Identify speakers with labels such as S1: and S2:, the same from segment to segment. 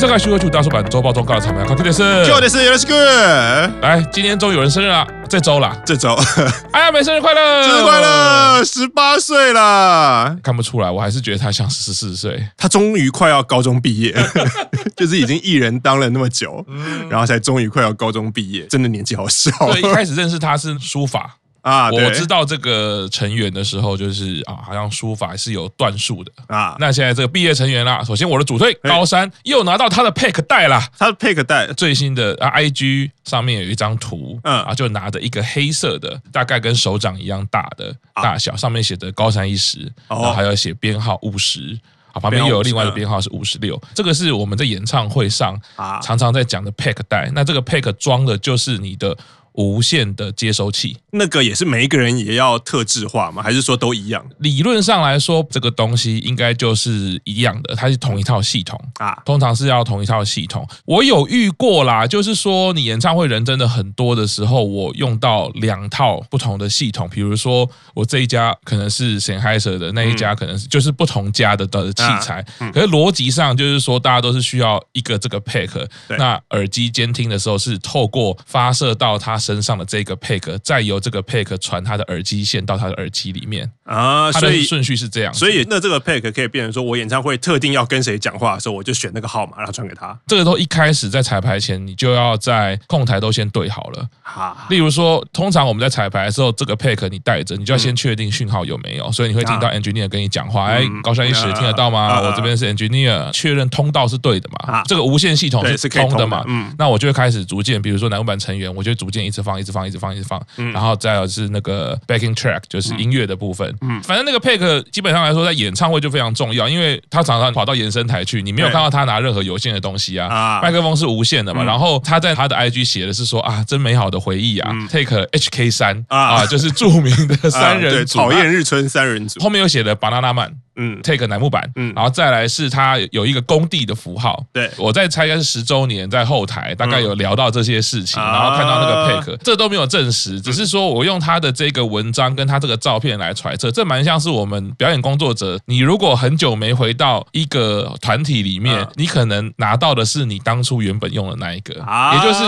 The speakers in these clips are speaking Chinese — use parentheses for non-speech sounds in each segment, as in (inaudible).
S1: 跟我去参加徐汇区大叔版周报中告的草莓卡克的是，
S2: 就的是有的是个。
S1: 来，今天终于有人生日了，这周了，
S2: 这周，
S1: 哎呀，美生日快乐，
S2: 生日快乐，十八岁了，
S1: 看不出来，我还是觉得他像十四岁。
S2: 他终于快要高中毕业，(laughs) 就是已经艺人当了那么久，然后才终于快要高中毕业，真的年纪好小。
S1: 对，一开始认识他是书法。
S2: 啊，
S1: 我知道这个成员的时候，就是啊，好像书法是有段数的。啊。那现在这个毕业成员啦，首先我的主推高山又拿到他的 pack 带啦，
S2: 他的 pack 带。
S1: 最新的啊，IG 上面有一张图，嗯。啊，就拿着一个黑色的，大概跟手掌一样大的大小，上面写着高山一时，然后还要写编号五十，啊，旁边又有另外的编号是五十六，这个是我们在演唱会上啊。常常在讲的 pack 带。那这个 pack 装的就是你的。无线的接收器，
S2: 那个也是每一个人也要特制化吗？还是说都一样？
S1: 理论上来说，这个东西应该就是一样的，它是同一套系统啊。通常是要同一套系统。我有遇过啦，就是说你演唱会人真的很多的时候，我用到两套不同的系统。比如说我这一家可能是 Sennheiser 的，那一家可能是就是不同家的的器材。可是逻辑上就是说，大家都是需要一个这个 pack。那耳机监听的时候是透过发射到它。身上的这个 pack，再由这个 pack 传他的耳机线到他的耳机里面啊，所以顺序是这样。
S2: 所以那这个 pack 可以变成说，我演唱会特定要跟谁讲话的时候，我就选那个号码，然后传给他。
S1: 这个都一开始在彩排前，你就要在控台都先对好了。啊，例如说，通常我们在彩排的时候，这个 pack 你带着，你就要先确定讯号有没有，所以你会听到 engineer 跟你讲话。哎，高山一时听得到吗？我这边是 engineer，确认通道是对的嘛？这个无线系统是通的嘛？嗯，那我就会开始逐渐，比如说乃木坂成员，我就逐渐一直放，一直放，一直放，一直放，然后再有是那个 backing track，就是音乐的部分。嗯，反正那个 pack 基本上来说，在演唱会就非常重要，因为他常常跑到延伸台去，你没有看到他拿任何有线的东西啊，麦克风是无线的嘛。然后他在他的 IG 写的是说啊，真美好的回忆啊。Take HK 三啊，就是著名的三人组，
S2: 讨厌日村三人组。
S1: 后面又写了 Banana Man。嗯，take 楠木板，嗯，然后再来是它有一个工地的符号，对，我在猜应该是十周年，在后台大概有聊到这些事情，然后看到那个 pick，这都没有证实，只是说我用他的这个文章跟他这个照片来揣测，这蛮像是我们表演工作者，你如果很久没回到一个团体里面，你可能拿到的是你当初原本用的那一个，也就是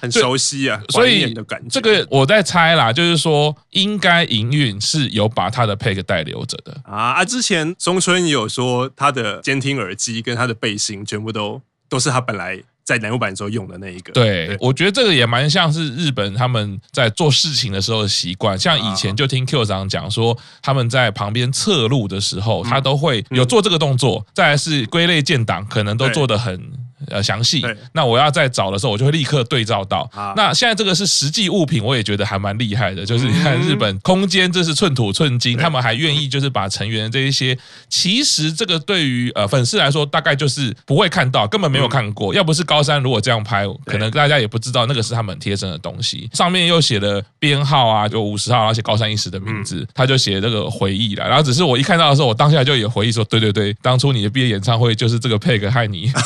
S2: 很熟悉啊，
S1: 所以这个我在猜啦，就是说应该营运是有把他的 pick 带留着的。
S2: 啊啊，之前。松村也有说，他的监听耳机跟他的背心全部都都是他本来在乃木坂时候用的那一个。
S1: 对，对我觉得这个也蛮像是日本他们在做事情的时候的习惯。像以前就听 Q 长讲说，他们在旁边侧录的时候，他都会有做这个动作。再来是归类建档，可能都做的很。呃，详细。那我要再找的时候，我就会立刻对照到。那现在这个是实际物品，我也觉得还蛮厉害的。就是你看日本空间，这是寸土寸金，他们还愿意就是把成员的这一些，其实这个对于呃粉丝来说，大概就是不会看到，根本没有看过。要不是高山如果这样拍，可能大家也不知道那个是他们贴身的东西。上面又写了编号啊，就五十号，而且高山一时的名字，他就写这个回忆了。然后只是我一看到的时候，我当下就也回忆说，对对对，当初你的毕业演唱会就是这个 pack 害你。(laughs)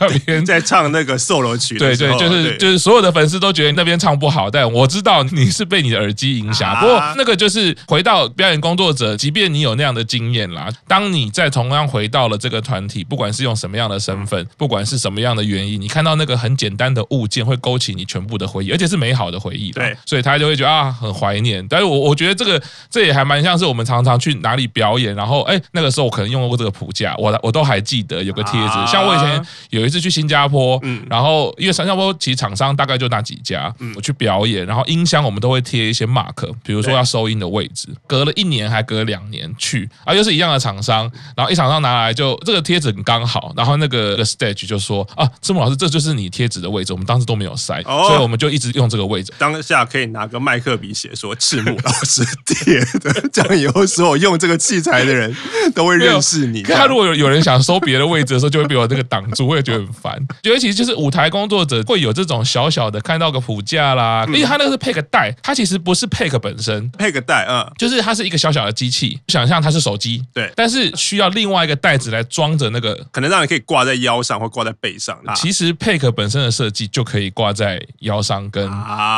S1: (laughs)
S2: 在唱那个 solo 曲，
S1: 对对，就是就是所有的粉丝都觉得那边唱不好，但我知道你是被你的耳机影响。不过那个就是回到表演工作者，即便你有那样的经验啦，当你再同样回到了这个团体，不管是用什么样的身份，不管是什么样的原因，你看到那个很简单的物件，会勾起你全部的回忆，而且是美好的回忆。对，所以他就会觉得啊，很怀念。但是我我觉得这个这也还蛮像是我们常常去哪里表演，然后哎，那个时候我可能用过这个谱架，我我都还记得有个贴纸。像我以前有一次去新加坡，嗯，然后因为新加坡其实厂商大概就那几家，嗯，我去表演，然后音箱我们都会贴一些 mark，比如说要收音的位置，隔了一年还隔了两年去，啊，又是一样的厂商，然后一厂商拿来就这个贴纸很刚好，然后那个 stage 就说啊，赤木老师这就是你贴纸的位置，我们当时都没有塞，所以我们就一直用这个位置。
S2: 当下可以拿个麦克笔写说赤木老师贴的，这样以后所有用这个器材的人都会认识你。
S1: 他如果有有人想收别的位置的时候，就会被我这个挡住，我也觉得很烦。尤其就是舞台工作者会有这种小小的看到个谱架啦，因为它那个是 pack 带，它其实不是 pack 本身
S2: ，pack 带，嗯，
S1: 就是它是一个小小的机器，想象它是手机，对，但是需要另外一个袋子来装着那个，
S2: 可能让你可以挂在腰上或挂在背上。
S1: 其实 pack 本身的设计就可以挂在腰上跟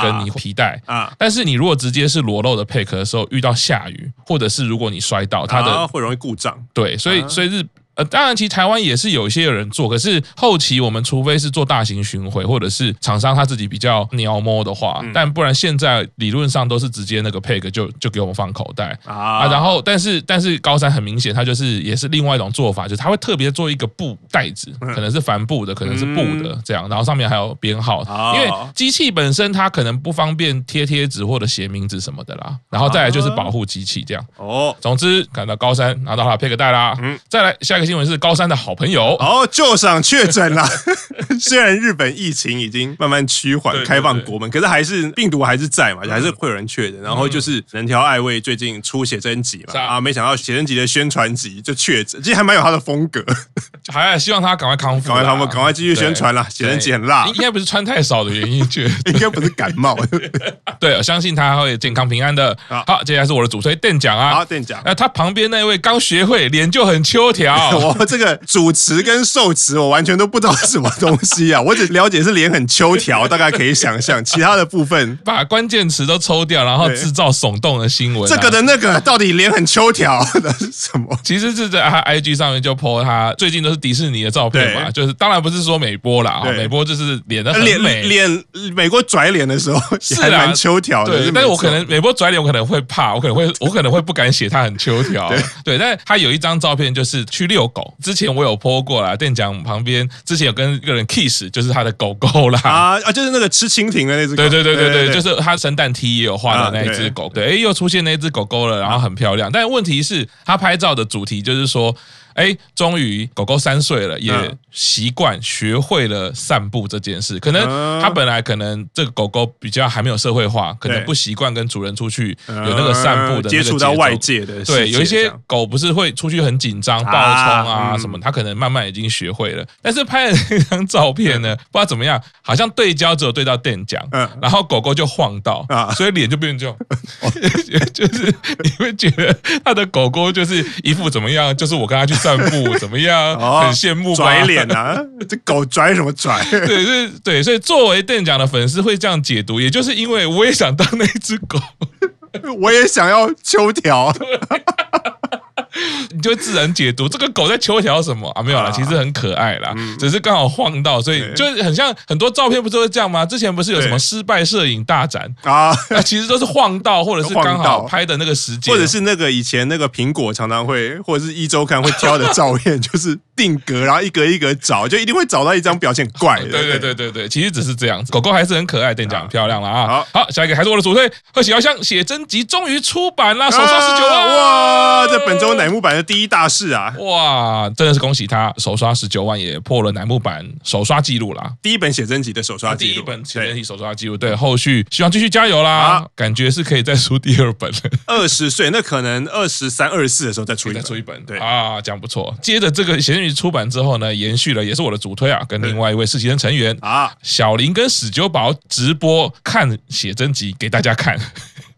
S1: 跟你皮带。啊，但是你如果直接是裸露的 pack 的时候，遇到下雨或者是如果你摔倒，它的
S2: 会容易故障。
S1: 对，所以所以日。呃，当然，其实台湾也是有一些人做，可是后期我们除非是做大型巡回，或者是厂商他自己比较鸟摸的话，但不然现在理论上都是直接那个 peg 就就给我们放口袋啊。然后，但是但是高山很明显，它就是也是另外一种做法，就是他会特别做一个布袋子，可能是帆布的，可能是布的这样，然后上面还有编号，因为机器本身它可能不方便贴贴纸或者写名字什么的啦。然后再来就是保护机器这样。哦，总之看到高山拿到他的 peg 袋啦。嗯，再来下一个新闻是高山的好朋友
S2: 哦，就上确诊了。(laughs) 虽然日本疫情已经慢慢趋缓，开放国门，可是还是病毒还是在嘛，还是会有人确诊。然后就是人条爱卫最近出写真集嘛，啊，没想到写真集的宣传集就确诊，其实还蛮有他的风格。
S1: 还希望他赶快康复，
S2: 赶快康复，赶快继续宣传啦。写真集很辣，
S1: 应该不是穿太少的原因，确
S2: 应该不是感冒。(laughs)
S1: 对，我相信他会健康平安的。好，接下来是我的主推邓奖啊，
S2: 好，店长。
S1: 那他旁边那位刚学会，脸就很秋条。(laughs)
S2: 我这个主持跟受持，我完全都不知道是什么东西啊，(laughs) 我只了解是脸很秋条，大概可以想象。其他的部分，
S1: 把关键词都抽掉，然后制造耸动的新闻。
S2: 这个的那个到底脸很秋条的是什么？
S1: 其实是在他 IG 上面就 po 他最近都是迪士尼的照片嘛，就是当然不是说美波啦，美波就是脸的很美，
S2: 脸美国拽脸的时候是蛮秋条的。
S1: 对，但是我可能美波拽脸，我可能会怕，我可能会我可能会不敢写他很秋条。对，但是他有一张照片就是去遛狗，之前我有 po 过啦，店长旁边之前有跟一个人 kiss，就是他的狗狗啦。
S2: 啊啊，就是那个吃蜻蜓的那只狗。
S1: 对对对对对，就是他圣诞 T 也有画的那一只狗。对，哎，又出现那只狗狗了，然后很漂亮。但问题是，他拍照的主题就是说。哎，终于狗狗三岁了，也习惯学会了散步这件事。可能它本来可能这个狗狗比较还没有社会化，可能不习惯跟主人出去有那个散步的
S2: 接触到外界的。
S1: 对，有一些狗不是会出去很紧张、暴冲啊什么，它可能慢慢已经学会了。但是拍的那张照片呢，不知道怎么样，好像对焦只有对到店讲，然后狗狗就晃到，所以脸就变成这样，(laughs) (laughs) 就是你会觉得它的狗狗就是一副怎么样，就是我跟他去。散步怎么样？哦、很羡慕吧？
S2: 拽脸啊！(laughs) 这狗拽什么拽？
S1: 对，是，对，所以作为店长的粉丝会这样解读，也就是因为我也想当那只狗，(laughs)
S2: 我也想要秋条。(laughs) (laughs)
S1: 你就会自然解读这个狗在求条什么啊？没有啦，其实很可爱啦，只是刚好晃到，所以就很像很多照片不是会这样吗？之前不是有什么失败摄影大展啊？其实都是晃到，或者是刚好拍的那个时间，
S2: 或者是那个以前那个苹果常常会，或者是一周刊会挑的照片，(laughs) 就是定格，然后一格一格找，就一定会找到一张表现怪的。
S1: 对对对对对，其实只是这样子。狗狗还是很可爱，店长很漂亮了啊！好，好，下一个还是我的主推，贺喜遥香写真集终于出版了，首刷十九万
S2: 哇！在本周乃木坂的第一大事啊！
S1: 哇，真的是恭喜他，首刷十九万也破了乃木坂首刷记录啦。
S2: 第一本写真集的首刷记录，
S1: 第一本写真集首刷记录。对，后续希望继续加油啦！感觉是可以再出第二本了。
S2: 二十岁，那可能二十三、二十四的时候再出一本，再出一本。对啊，
S1: 这样不错。接着这个写真集出版之后呢，延续了，也是我的主推啊，跟另外一位实习生成员啊，小林跟史久宝直播看写真集给大家看。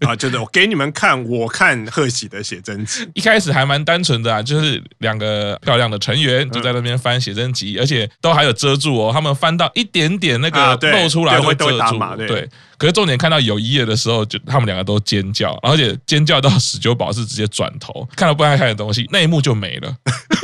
S2: 啊，就是我给你们看，我看贺喜的写真集。
S1: 一开始还蛮单纯的啊，就是两个漂亮的成员就在那边翻写真集，而且都还有遮住哦，他们翻到一点点那个露出来会遮住，对。可是重点看到有一页的时候，就他们两个都尖叫，而且尖叫到史九宝是直接转头看到不该看的东西，那一幕就没了，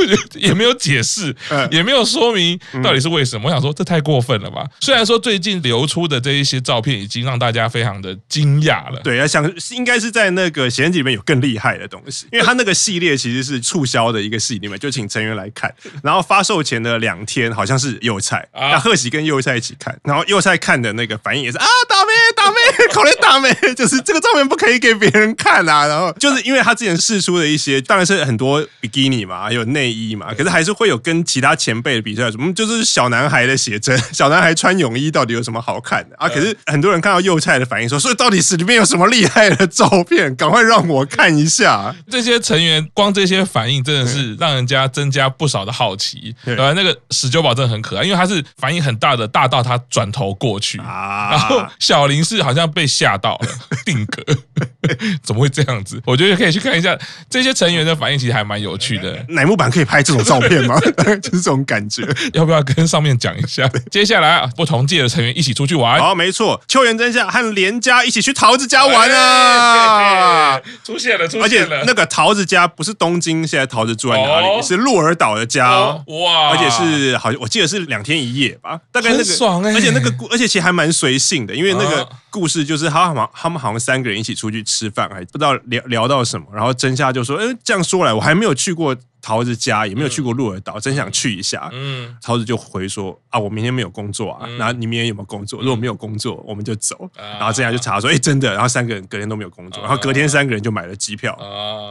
S1: (laughs) 也没有解释，也没有说明到底是为什么。我想说这太过分了吧？虽然说最近流出的这一些照片已经让大家非常的惊讶了，
S2: 对啊，想应该是在那个写真集里面有更厉害的东西，因为他那个系列其实是促销的一个系列嘛，就请成员来看，(laughs) 然后发售前的两天好像是幼菜，那贺喜跟幼菜一起看，然后幼菜看的那个反应也是啊，大妹。大妹，(laughs) 口令大妹，就是这个照片不可以给别人看啊。然后就是因为他之前试出的一些，当然是很多比基尼嘛，还有内衣嘛，可是还是会有跟其他前辈的比赛，什么就是小男孩的写真，(laughs) 小男孩穿泳衣到底有什么好看的啊？可是很多人看到幼菜的反应说，所以到底是里面有什么厉害的照片？赶快让我看一下。
S1: 这些成员光这些反应真的是让人家增加不少的好奇。对，那个史久宝真的很可爱，因为他是反应很大的，大到他转头过去啊，然后小林。是好像被吓到了，定格，(laughs) 怎么会这样子？我觉得可以去看一下这些成员的反应，其实还蛮有趣的。
S2: 乃木坂可以拍这种照片吗？(laughs) 就是这种感觉，
S1: 要不要跟上面讲一下？接下来啊，不同届的成员一起出去玩。
S2: 好，没错，秋元真夏和连家一起去桃子家玩啊！(laughs)
S1: 出现了，出现了。
S2: 而且那个桃子家不是东京，现在桃子住在哪里？是鹿儿岛的家哦。哇！而且是好，我记得是两天一夜吧，大概那个，
S1: 爽哎！
S2: 而且那个故，而且其实还蛮随性的，因为那个故事就是他他们好像三个人一起出去吃饭，还不知道聊聊到什么，然后真夏就说：“哎，这样说来，我还没有去过。”桃子家也没有去过鹿儿岛，真想去一下。嗯，桃子就回说啊，我明天没有工作啊，然后你明天有没有工作？如果没有工作，我们就走。然后这样就查说，哎，真的。然后三个人隔天都没有工作，然后隔天三个人就买了机票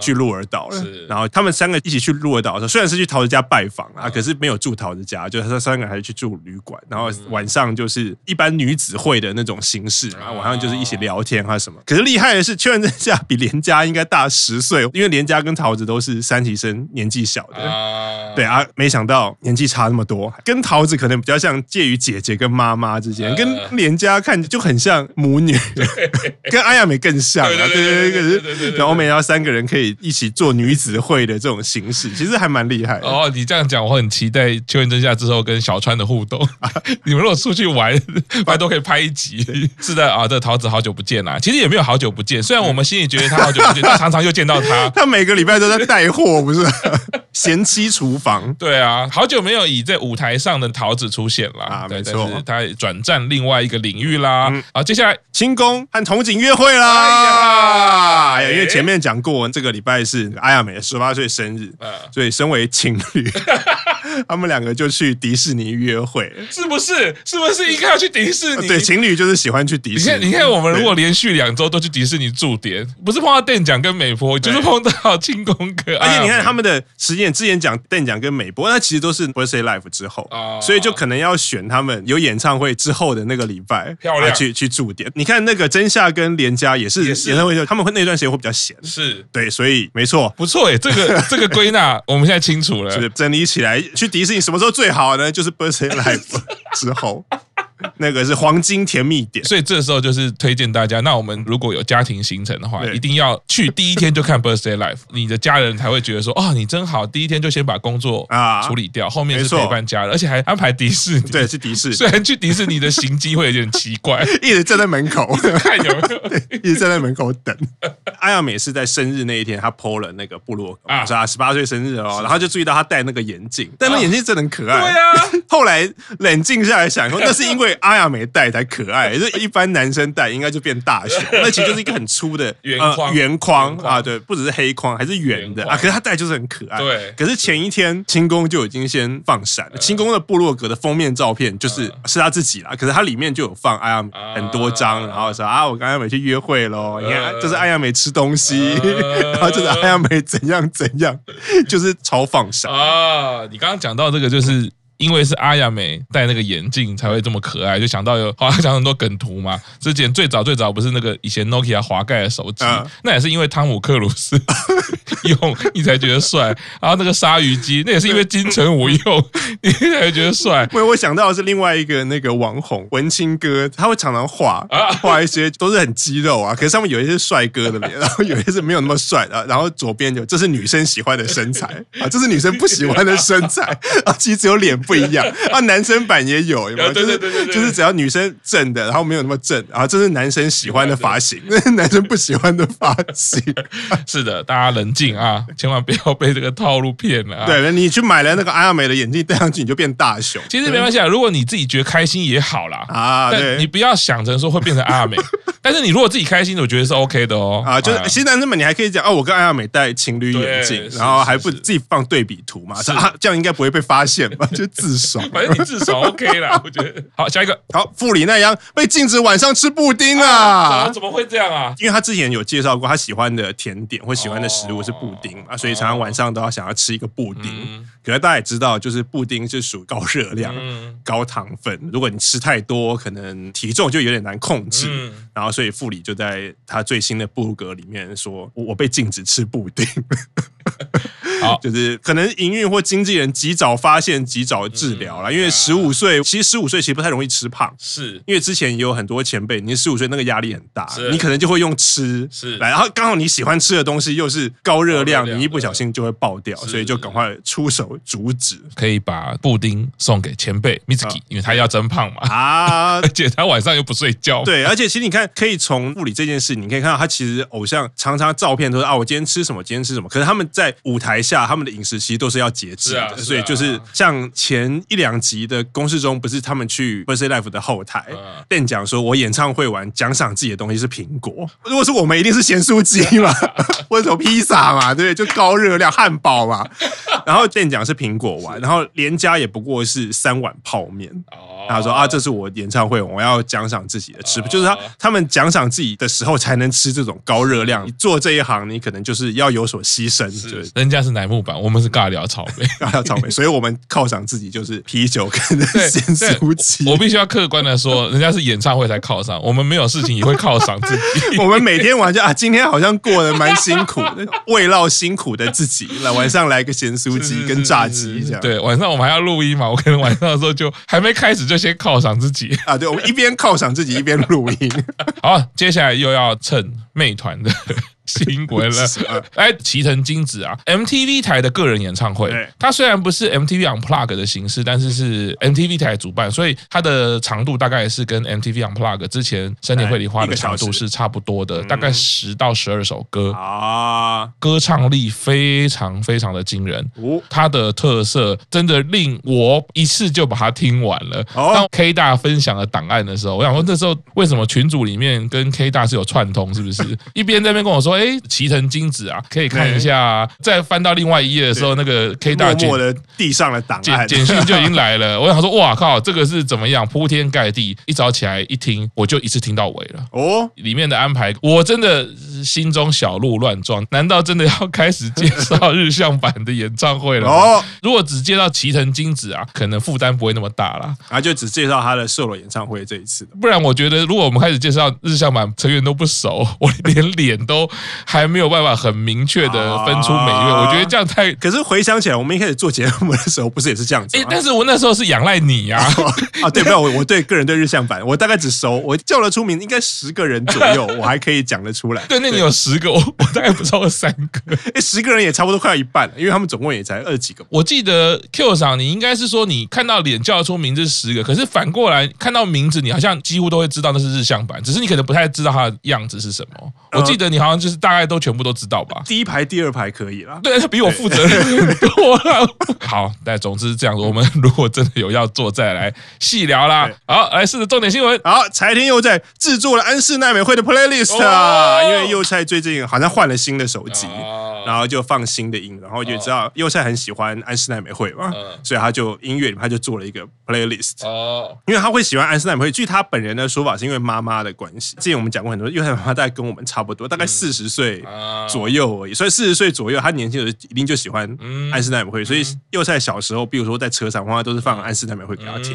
S2: 去鹿儿岛了。然后他们三个一起去鹿儿岛的时候，虽然是去桃子家拜访啊，可是没有住桃子家，就是他三个人还是去住旅馆。然后晚上就是一般女子会的那种形式，然后晚上就是一起聊天啊什么。可是厉害的是，秋元真夏比莲家应该大十岁，因为莲家跟桃子都是三级生，年纪小的。对啊，没想到年纪差那么多，跟桃子可能比较像介于姐姐跟妈妈之间，跟莲家看就很像母女，(laughs) (laughs) 跟阿亚美更像啊。对对对对对，然后没想到三个人可以一起做女子会的这种形式，其实还蛮厉害。
S1: 哦，你这样讲，我很期待秋元真夏之后跟小川的互动。(laughs) 你们如果出去玩，反正都可以拍一集。是的啊，这桃子好久不见啦，其实也没有好久不见，虽然我们心里觉得他好久不见，但常常又见到他。
S2: 他每个礼拜都在带货，不是？(laughs) 贤妻厨房，
S1: 对啊，好久没有以在舞台上的桃子出现了啊，没错，他转战另外一个领域啦。好，接下来
S2: 清宫和童景约会啦。哎呀，因为前面讲过，这个礼拜是阿亚美的十八岁生日，所以身为情侣，(laughs) (laughs) 他们两个就去迪士尼约会，
S1: 是不是？是不是应该要去迪士尼？
S2: 对，情侣就是喜欢去迪士尼。
S1: 你看，你看，我们如果连续两周都去迪士尼驻点，不是碰到邓奖跟美波，就是碰到庆功哥。
S2: 而且你看他们的时间。之前讲邓奖跟美波，那其实都是 Birthday Life 之后，所以就可能要选他们有演唱会之后的那个礼拜，漂亮去去驻点。你看那个真夏跟连佳也是演唱会就，他们会那段时间会比较闲，是对，所以没错，
S1: 不错哎，这个这个归纳 (laughs) 我们现在清楚了，就
S2: 是整理起来去迪士尼什么时候最好呢？就是 Birthday Life 之后。(laughs) 那个是黄金甜蜜点，
S1: 所以这时候就是推荐大家。那我们如果有家庭行程的话，一定要去第一天就看 Birthday Life，你的家人才会觉得说，哦，你真好。第一天就先把工作啊处理掉，后面是陪伴家人，而且还安排迪士尼。
S2: 对，是迪士尼。
S1: 虽然去迪士尼的行机会有点奇怪，(laughs)
S2: 一直站在门口
S1: 看有没有，(laughs)
S2: 一直站在门口等。阿亚美是在生日那一天，他 po 了那个部落啊，是啊十八岁生日哦，然后就注意到他戴那个眼镜，但那眼镜真的很可爱。对啊，后来冷静下来想说，那是因为。阿亚美戴才可爱，(laughs) 就一般男生戴应该就变大熊。(laughs) 那其实就是一个很粗的圆框，圆框啊，对，不只是黑框，还是圆的啊。可是他戴就是很可爱。对。可是前一天清宫就已经先放闪了。清宫的部落格的封面照片就是是他自己啦，可是他里面就有放阿亚美很多张，然后说啊，我跟阿亚美去约会喽。你看，这是阿亚美吃东西，(laughs) 然后这是阿亚美怎样怎样，就是超放闪
S1: 啊。你刚刚讲到这个就是。因为是阿亚美戴那个眼镜才会这么可爱，就想到有好像讲很多梗图嘛。(laughs) 之前最早最早不是那个以前 Nokia 滑盖的手机，那也是因为汤姆克鲁斯用你才觉得帅。然后那个鲨鱼机，那也是因为金城武用 (laughs) 你才觉得帅。
S2: 因为我想到的是另外一个那个网红文青哥，他会常常画画一些都是很肌肉啊，可是上面有一些帅哥的脸，(laughs) 然后有一些是没有那么帅的。然后左边就这是女生喜欢的身材啊，这是女生不喜欢的身材啊，其实只有脸。不一样 (laughs) 啊，男生版也有，有没有？就是就是只要女生正的，然后没有那么正，然后这是男生喜欢的发型，那是 (laughs) 男生不喜欢的发型。(laughs)
S1: 是的，大家冷静啊，千万不要被这个套路骗了啊！
S2: 对，你去买了那个阿亚美的眼镜戴上去，你就变大熊。
S1: 其实没关系啊，如果你自己觉得开心也好啦啊，对，你不要想着说会变成阿亚美。但是你如果自己开心，我觉得是 OK 的哦。啊，
S2: 就是其实男生们，你还可以讲哦，我跟阿亚美戴情侣眼镜，然后还不自己放对比图嘛，啊，这样应该不会被发现吧？就。自爽，
S1: 反正你自爽 OK 啦，(laughs) 我觉得。好，下一个，
S2: 好，富里奈央被禁止晚上吃布丁啊，
S1: 啊？怎么会这样啊？
S2: 因为他之前有介绍过，他喜欢的甜点或喜欢的食物是布丁嘛，哦、所以常常晚上都要想要吃一个布丁。嗯、可可是大家也知道，就是布丁是属高热量、嗯、高糖分，如果你吃太多，可能体重就有点难控制。嗯、然后，所以傅里就在他最新的部落格里面说：“我被禁止吃布丁。(laughs) ”好，就是可能营运或经纪人及早发现、及早治疗了。因为十五岁，其实十五岁其实不太容易吃胖，
S1: 是
S2: 因为之前也有很多前辈，你十五岁那个压力很大，你可能就会用吃是来，然后刚好你喜欢吃的东西又是高热量，你一不小心就会爆掉，所以就赶快出手阻止。
S1: 可以把布丁送给前辈 Mitsuki，因为他要增胖嘛啊，(laughs) 而且他晚上又不睡觉。
S2: 对，而且其实你看，可以从物理这件事，你可以看到他其实偶像常常照片都是啊，我今天吃什么，今天吃什么。可是他们在舞台下，他们的饮食其实都是要节制的，啊啊、所以就是像前一两集的公式中，不是他们去 Birthday Life 的后台，店讲说我演唱会完奖赏自己的东西是苹果，如果是我们一定是咸酥鸡嘛，(laughs) 或者什么披萨嘛，对不对？就高热量汉堡嘛。然后店讲是苹果丸，然后连加也不过是三碗泡面。他说啊，这是我演唱会，我要奖赏自己的吃，就是他他们奖赏自己的时候才能吃这种高热量。你做这一行，你可能就是要有所牺牲。对，
S1: 人家是奶木板，我们是尬聊草莓，(laughs)
S2: 尬聊草莓，所以我们犒赏自己就是啤酒跟咸酥鸡。
S1: 我必须要客观的说，人家是演唱会才犒赏，我们没有事情也会犒赏自己。(laughs)
S2: 我们每天晚上啊，今天好像过得蛮辛苦的，慰劳辛苦的自己。来晚上来个咸酥鸡跟炸鸡这样。
S1: 对，晚上我们还要录音嘛，我可能晚上的时候就还没开始就。先犒赏自己
S2: 啊！对，我们一边犒赏自己，一边录音。(laughs)
S1: 好，接下来又要蹭妹团的。新闻了，(laughs) 哎，齐藤金子啊，MTV 台的个人演唱会，它虽然不是 MTV Unplug 的形式，但是是 MTV 台主办，所以它的长度大概也是跟 MTV Unplug 之前三年会里花的长度是差不多的，大概十到十二首歌。啊，歌唱力非常非常的惊人，它的特色真的令我一次就把它听完了。当 K 大分享了档案的时候，我想说那时候为什么群组里面跟 K 大是有串通，是不是？(laughs) 一边在那边跟我说。哎，齐藤金子啊，可以看一下。再翻到另外一页的时候，那个 K 大
S2: 默默的递上了档案，
S1: 简讯就已经来了。我想说，哇靠，这个是怎么样铺天盖地？一早起来一听，我就一次听到尾了。哦，里面的安排，我真的心中小鹿乱撞。难道真的要开始介绍日向版的演唱会了？哦，如果只介绍齐藤京子啊，可能负担不会那么大了。
S2: 啊，就只介绍他的 solo 演唱会这一次。
S1: 不然，我觉得如果我们开始介绍日向版成员都不熟，我连脸都。还没有办法很明确的分出每一位，我觉得这样太……
S2: 可是回想起来，我们一开始做节目的时候，不是也是这样子？哎，
S1: 但是我那时候是仰赖你呀！(laughs)
S2: 啊，对，没有我，我对个人对日向版，我大概只熟，我叫得出名，应该十个人左右，(laughs) 我还可以讲得出来。
S1: 对，那你有十个，我我大概不超过三个。(laughs)
S2: 哎，十个人也差不多快要一半了，因为他们总共也才二几个。
S1: 我记得 Q 上，你应该是说你看到脸叫得出名字是十个，可是反过来看到名字，你好像几乎都会知道那是日向版，只是你可能不太知道他的样子是什么。我记得你好像就是大概都全部都知道吧？
S2: 第一排、第二排可以啦。
S1: 对，他比我负责任很多了。好，但总之是这样子。我们如果真的有要做，再来细聊啦。好，来试着重点新闻。
S2: 好，柴田又在制作了安室奈美惠的 playlist 啊，因为佑菜最近好像换了新的手机，然后就放新的音，然后就知道佑菜很喜欢安室奈美惠嘛，所以他就音乐里面他就做了一个 playlist。哦，因为他会喜欢安室奈美惠，据他本人的说法，是因为妈妈的关系。之前我们讲过很多，佑菜妈妈大概跟我们差不多，大概四十岁左右而已。所以四十岁左右，他年轻的时候一定就喜欢安室奈美惠。所以佑菜小时候，比如说在车上，妈妈都是放安室奈美惠给他听，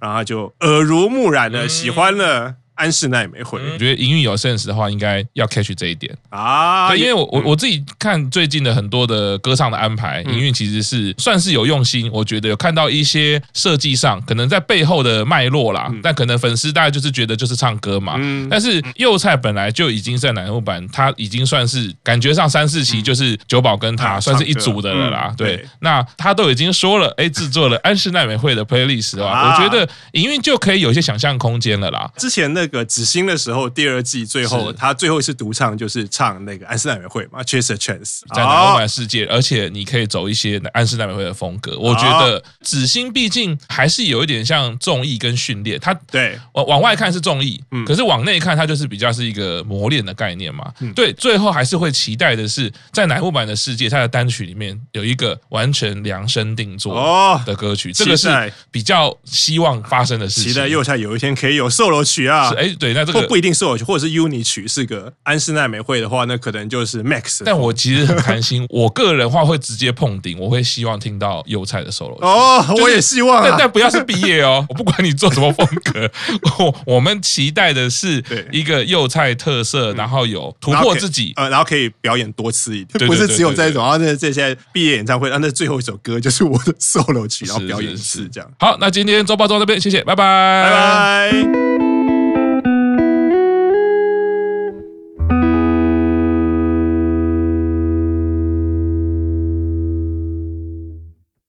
S2: 然后他就耳濡目染的喜欢了。安室奈美惠，
S1: 我觉得营运有 sense 的话，应该要 catch 这一点啊。对，因为我我我自己看最近的很多的歌唱的安排，营运其实是算是有用心。我觉得有看到一些设计上，可能在背后的脉络啦。但可能粉丝大概就是觉得就是唱歌嘛。但是佑菜本来就已经在乃木坂，他已经算是感觉上三四期就是九保跟他算是一组的了啦。对，那他都已经说了，哎，制作了安室奈美惠的 playlist 啊，我觉得营运就可以有一些想象空间了啦。
S2: 之前那个紫星的时候，第二季最后他最后一次独唱就是唱那个安室奈美惠嘛，Chase a Chance，
S1: 在乃木坂世界，而且你可以走一些安室奈美惠的风格。我觉得紫星毕竟还是有一点像综艺跟训练，他对往往外看是综艺，可是往内看它就是比较是一个磨练的概念嘛。对，最后还是会期待的是在乃木坂的世界，它的单曲里面有一个完全量身定做的歌曲，这个是比较希望发生的事情。
S2: 期待佑菜有一天可以有 solo 曲啊。
S1: 是，哎，对，那这个
S2: 不一定 solo 曲，或者是 uni 曲是个安室奈美惠的话，那可能就是 Max。
S1: 但我其实很开心，(laughs) 我个人话会直接碰顶，我会希望听到柚菜的 solo 曲。
S2: 哦，我也希望，
S1: 但但不要是毕业哦，(laughs) 我不管你做什么风格，我 (laughs) 我们期待的是一个柚菜特色，然后有突破自己，
S2: 呃，然后可以表演多次一点，不是只有这种。然后那这些毕业演唱会，那最后一首歌就是我的 solo 曲，然后表演一次这样。
S1: 好，那今天周报到这边，谢谢，拜拜，
S2: 拜拜。